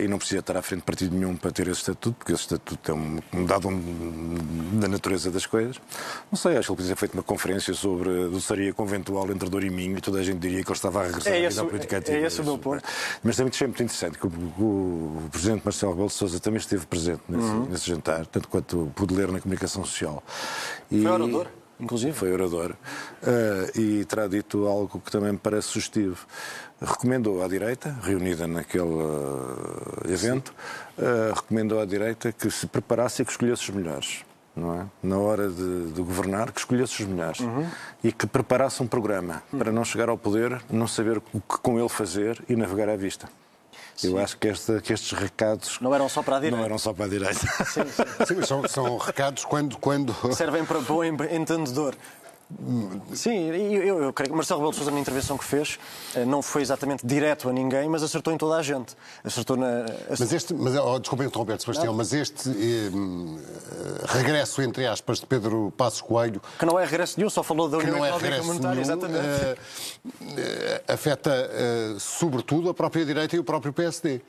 e não precisa estar à frente de partido nenhum para ter esse estatuto, porque esse estatuto é um dado um, da natureza das coisas. Não sei, acho que ele podia ter feito uma conferência sobre a doçaria conventual entre Dor e Minho e toda a gente diria que ele estava a regressar é à política ativa. É, é esse o meu ponto. Mas também achei muito interessante que o, o, o presidente Marcelo Rebelo de Sousa também esteve presente nesse, uhum. nesse, jantar, tanto quanto pude ler na comunicação social. E... Foi orador? Inclusive. Foi orador. Uh, e terá dito algo que também me parece sugestivo recomendou à direita, reunida naquele uh, evento, uh, recomendou à direita que se preparasse e que escolhesse os melhores. Não é? Na hora de, de governar, que escolhesse os melhores uhum. e que preparasse um programa uhum. para não chegar ao poder, não saber o que com ele fazer e navegar à vista. Sim. Eu acho que, este, que, estes recados. Não eram só para a direita. Não eram só para a direita. Sim, sim. sim são, são, recados quando. quando... Servem para bom entendedor. Sim, eu, eu creio que Marcelo Rebelo de Sousa, na intervenção que fez, eh, não foi exatamente direto a ninguém, mas acertou em toda a gente. Acertou na. Mas este, mas, oh, desculpa interromper, Sebastião, não. mas este eh, regresso, entre aspas, de Pedro Passos Coelho. Que não é regresso nenhum, só falou da União é Económica Monetária, exatamente. Eh, afeta, eh, sobretudo, a própria direita e o próprio PSD.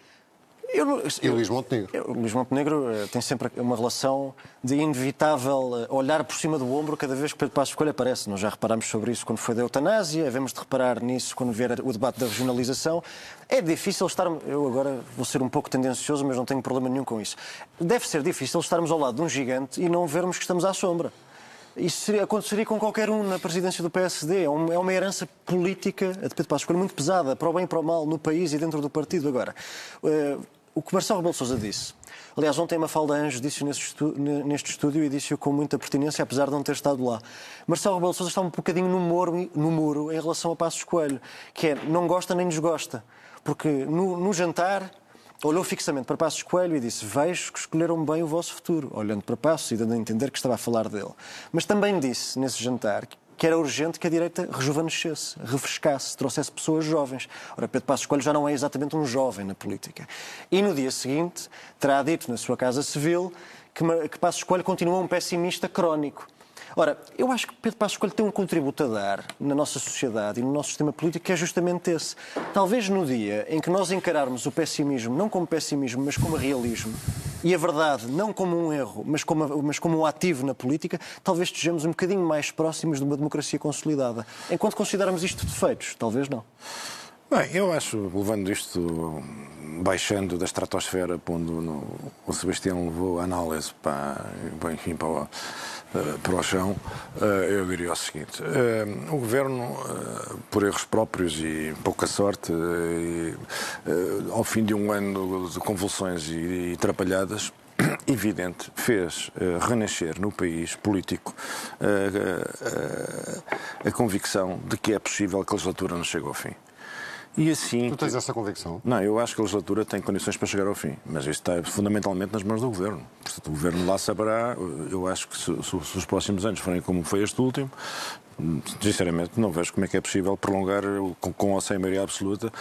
Eu, e Luís Montenegro? Eu, Luís Montenegro eh, tem sempre uma relação de inevitável eh, olhar por cima do ombro cada vez que Pedro Passos Coelho aparece. Nós já reparámos sobre isso quando foi da eutanásia, havemos de reparar nisso quando vier o debate da regionalização. É difícil estar. Eu agora vou ser um pouco tendencioso, mas não tenho problema nenhum com isso. Deve ser difícil estarmos ao lado de um gigante e não vermos que estamos à sombra. Isso seria, aconteceria com qualquer um na presidência do PSD. É, um, é uma herança política, a de Pedro Passos Coelho, muito pesada, para o bem e para o mal, no país e dentro do partido. Agora, uh, o que Marcelo Rebelo Sousa disse. Aliás, ontem a Mafalda Anjos disse neste estúdio e disse-o com muita pertinência, apesar de não ter estado lá. Marcelo Rebelo Sousa está um bocadinho no muro, no muro em relação a Passos Coelho, que é não gosta nem desgosta. Porque no, no jantar olhou fixamente para Passos Coelho e disse: Vejo que escolheram bem o vosso futuro, olhando para Passos e dando a entender que estava a falar dele. Mas também disse nesse jantar que era urgente que a direita rejuvenescesse, refrescasse, trouxesse pessoas jovens. Ora, Pedro Passos Coelho já não é exatamente um jovem na política. E no dia seguinte terá dito na sua Casa Civil que, que Passos Coelho continua um pessimista crónico. Ora, eu acho que Pedro Passos Coelho tem um contributo a dar na nossa sociedade e no nosso sistema político que é justamente esse. Talvez no dia em que nós encararmos o pessimismo não como pessimismo, mas como realismo, e a verdade não como um erro, mas como, mas como um ativo na política, talvez estejamos um bocadinho mais próximos de uma democracia consolidada. Enquanto considerarmos isto defeitos, talvez não. Bem, eu acho, levando isto, baixando da estratosfera, pondo no, o Sebastião levou a análise para, enfim, para o, para o chão, eh, eu diria o seguinte: eh, o governo, por erros próprios e pouca sorte, ao fim de um ano de convulsões e, e atrapalhadas, evidente, fez renascer no país político a convicção de que é possível que a legislatura não chegue ao fim. E assim. Tu tens essa convicção? Não, eu acho que a legislatura tem condições para chegar ao fim, mas isso está fundamentalmente nas mãos do governo. Portanto, o governo lá saberá. Eu acho que se, se, se os próximos anos forem como foi este último, Sinceramente, não vejo como é que é possível prolongar com, com ou sem maioria absoluta.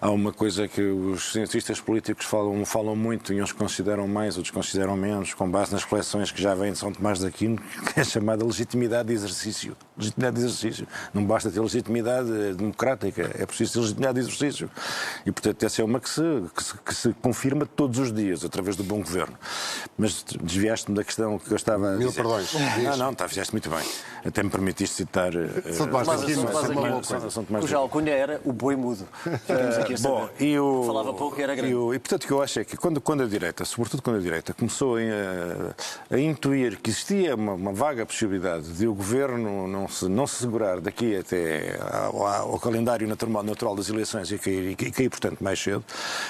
Há uma coisa que os cientistas políticos falam, falam muito e uns consideram mais, outros consideram menos, com base nas coleções que já vêm de São Tomás de Aquino, que é chamada legitimidade de exercício. Legitimidade de exercício. Não basta ter legitimidade democrática, é preciso ter legitimidade de exercício. E, portanto, essa é uma que se, que se, que se confirma todos os dias, através do bom governo. Mas desviaste-me da questão que eu estava a dizer. Mil perdões. Não, não, tá, fizeste muito bem. Até me permitiste citar citar. Eh, São Tomás de Aquino. Cuja alcunha era o boi mudo. Bom, e o, Falava pouco e era grande. E, o, portanto o que eu acho é que quando, quando a direita, sobretudo quando a direita, começou a, a intuir que existia uma, uma, vaga possibilidade de o governo não se, não se segurar daqui até ao, calendário natural, das eleições e cair, e cair, portanto, mais cedo,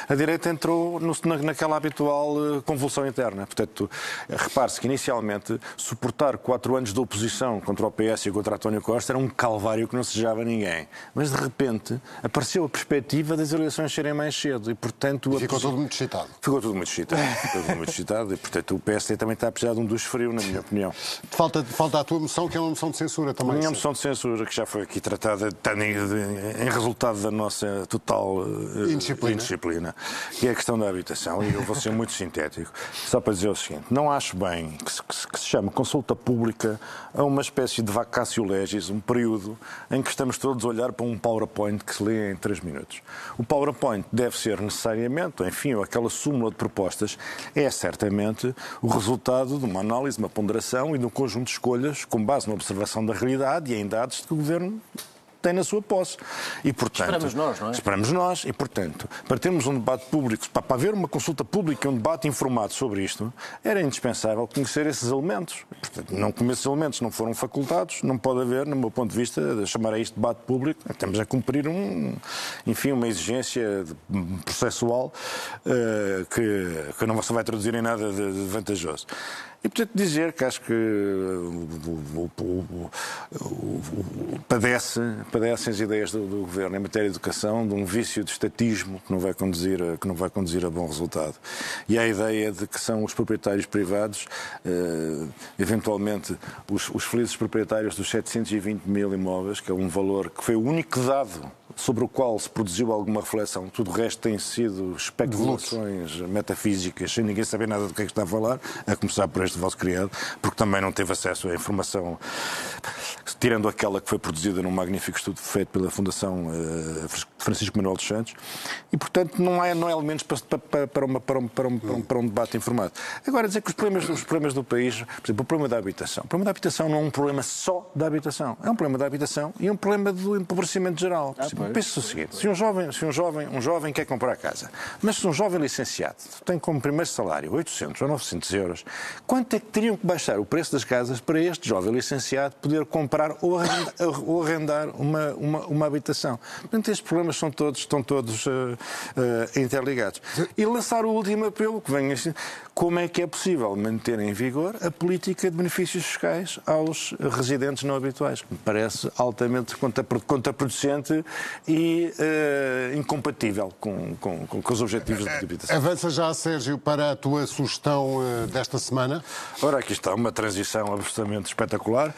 a direita entrou no, na, naquela habitual eh, convulsão interna. Portanto, repare-se que inicialmente suportar quatro anos de oposição contra o PS e contra a António Costa era um calvário que não desejava ninguém. Mas de repente apareceu a perspectiva das eleições serem mais cedo e, portanto. E ficou tudo muito excitado. Ficou tudo muito excitado. ficou tudo muito excitado e, portanto, o PSD também está a precisar de um dos frio, na minha opinião. Falta, falta a tua moção, que é uma moção de censura também. A minha moção de censura, que já foi aqui tratada em, em resultado da nossa total uh, indisciplina. indisciplina, que é a questão da habitação. E eu vou ser muito sintético, só para dizer o seguinte: não acho bem que se, que se, que se chame consulta pública a uma espécie de vacácio legis, um período em que estamos todos a olhar para um PowerPoint que se lê em 3 minutos. O PowerPoint deve ser necessariamente, enfim, aquela súmula de propostas, é certamente o resultado de uma análise, uma ponderação e de um conjunto de escolhas com base na observação da realidade e em dados que o Governo tem na sua posse. E, portanto, esperamos nós, não é? Esperamos nós e, portanto, para termos um debate público, para, haver uma consulta pública e um debate informado sobre isto, era indispensável conhecer esses elementos. Portanto, não como esses elementos não foram facultados, não pode haver, no meu ponto de vista, chamar a isto debate público, estamos a cumprir um, enfim, uma exigência processual uh, que, que não se vai traduzir em nada de, de vantajoso. E, portanto, dizer que acho que o, padece, padecem as ideias do, do, Governo em matéria de educação de um vício de estatismo que não, vai conduzir a, que não vai conduzir a bom resultado. E a ideia de que são os proprietários privados, eh, eventualmente os, os felizes proprietários dos 720 mil imóveis, que é um valor que foi o único dado sobre o qual se produziu alguma reflexão. Tudo o resto tem sido especulações metafísicas, sem ninguém saber nada do que é que está a falar, a começar por este vosso criado, porque também não teve acesso à informação, tirando aquela que foi produzida num magnífico estudo feito pela Fundação uh, Francisco Manuel dos Santos, e, portanto, não há, não há elementos para, para, para, uma, para, um, para, um, para, um, para um debate informado. Agora, dizer que os problemas, os problemas do país, por exemplo, o problema da habitação. O problema da habitação não é um problema só da habitação, é um problema da habitação e um problema do empobrecimento geral. Ah, Pense o seguinte: se um jovem, se um jovem, um jovem quer comprar casa, mas se um jovem licenciado tem como primeiro salário 800 ou 900 euros, quanto é que teriam que baixar o preço das casas para este jovem licenciado poder comprar ou arrendar, ou arrendar uma, uma, uma, habitação? Portanto, estes problemas são todos, estão todos uh, uh, interligados. E lançar o último apelo que vem assim, como é que é possível manter em vigor a política de benefícios fiscais aos residentes não habituais, que me parece altamente contraproducente e uh, incompatível com, com, com, os objetivos de habitação. Avança já, Sérgio, para a tua sugestão desta semana. Ora, aqui está uma transição absolutamente espetacular.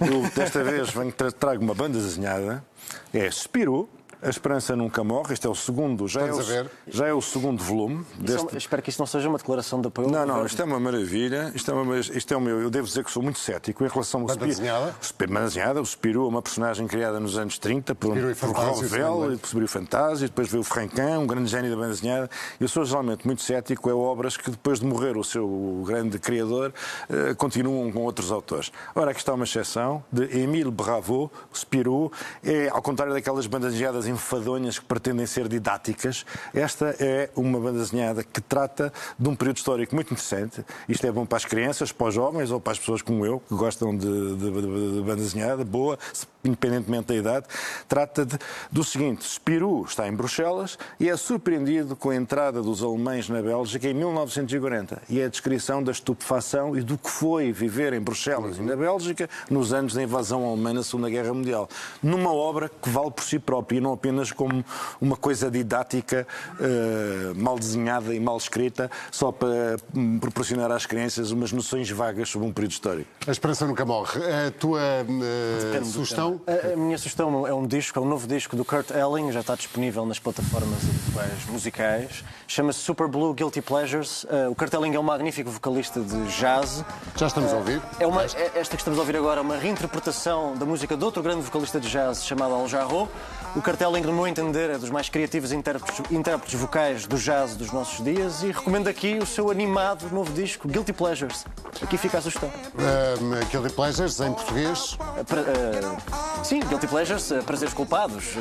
Eu, desta vez, venho, trago uma banda desenhada, é Spirou, a Esperança Nunca Morre, este é o segundo, já, é o, já é o, segundo volume. É deste... espero que isto não seja uma declaração de apoio. Não, não, isto é uma maravilha. Isto é, uma, isto é o meu. Eu devo dizer que sou muito cético em relação ao Banda desenhada? Banda desenhada. O Spirou, uma personagem criada nos anos 30 por, por Ravel, e depois o Fantasia, depois veio o Francan, um grande gênio da banda desenhada. Eu sou geralmente muito cético a obras que depois de morrer o seu grande criador uh, continuam com outros autores. Ora, aqui está uma exceção de Émile Bravo, Spirou, é ao contrário daquelas bandas desenhadas enfadonhas que pretendem ser didáticas. Esta é uma banda desenhada que trata de um período histórico muito interessante. Isto é bom para as crianças, para os jovens ou para as pessoas como eu, que gostam de, de, de, de banda desenhada, boa, independentemente da idade. Trata do seguinte: Spirou está em Bruxelas e é surpreendido com a entrada dos alemães na Bélgica em 1940. E é a descrição da estupefação e do que foi viver em Bruxelas e na Bélgica nos anos da invasão alemã na Segunda Guerra Mundial. Numa obra que vale por si própria e não apenas como uma coisa didática, uh, mal desenhada e mal escrita, só para hum, proporcionar às crianças umas noções vagas sobre um período histórico. A esperança nunca morre. A tua uh, sugestão? A, a, minha sugestão é um disco, é um novo disco do Kurt Elling, já está disponível nas plataformas habituais musicais. Chama-se Super Blue Guilty Pleasures. Uh, o Kurt Elling é um magnífico vocalista de jazz. Já estamos a ouvir. É uma, é, esta que estamos a ouvir agora é uma reinterpretação da música de outro grande vocalista de jazz chamado Al Jarreau. O Cartel no meu entender, é dos mais criativos intérpretes, intérpretes vocais do jazz dos nossos dias e recomendo aqui o seu animado novo disco, Guilty Pleasures. Aqui fica a sugestão. Uh, Guilty Pleasures, em português? Uh, pra, uh, sim, Guilty Pleasures, prazeres culpados.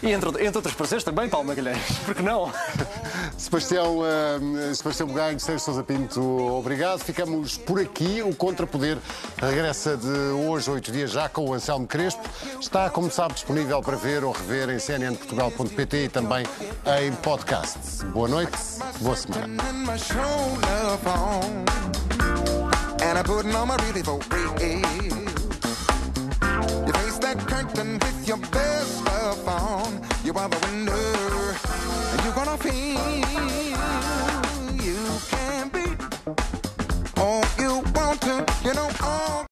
e entre, entre outros prazeres também, Paulo Magalhães. Por que não? Sebastião, Sebastião Bugalho, Sérgio Sousa Pinto, obrigado. Ficamos por aqui. O Contrapoder regressa de hoje, oito dias já, com o Anselmo Crespo. Está, como sabe, disponível para ver ou rever em cnnportugal.pt e também em podcast. Boa noite, boa semana. And on my really for You face that curtain with your best stuff on. You are the winner, gonna feel you can be all you want to, you know all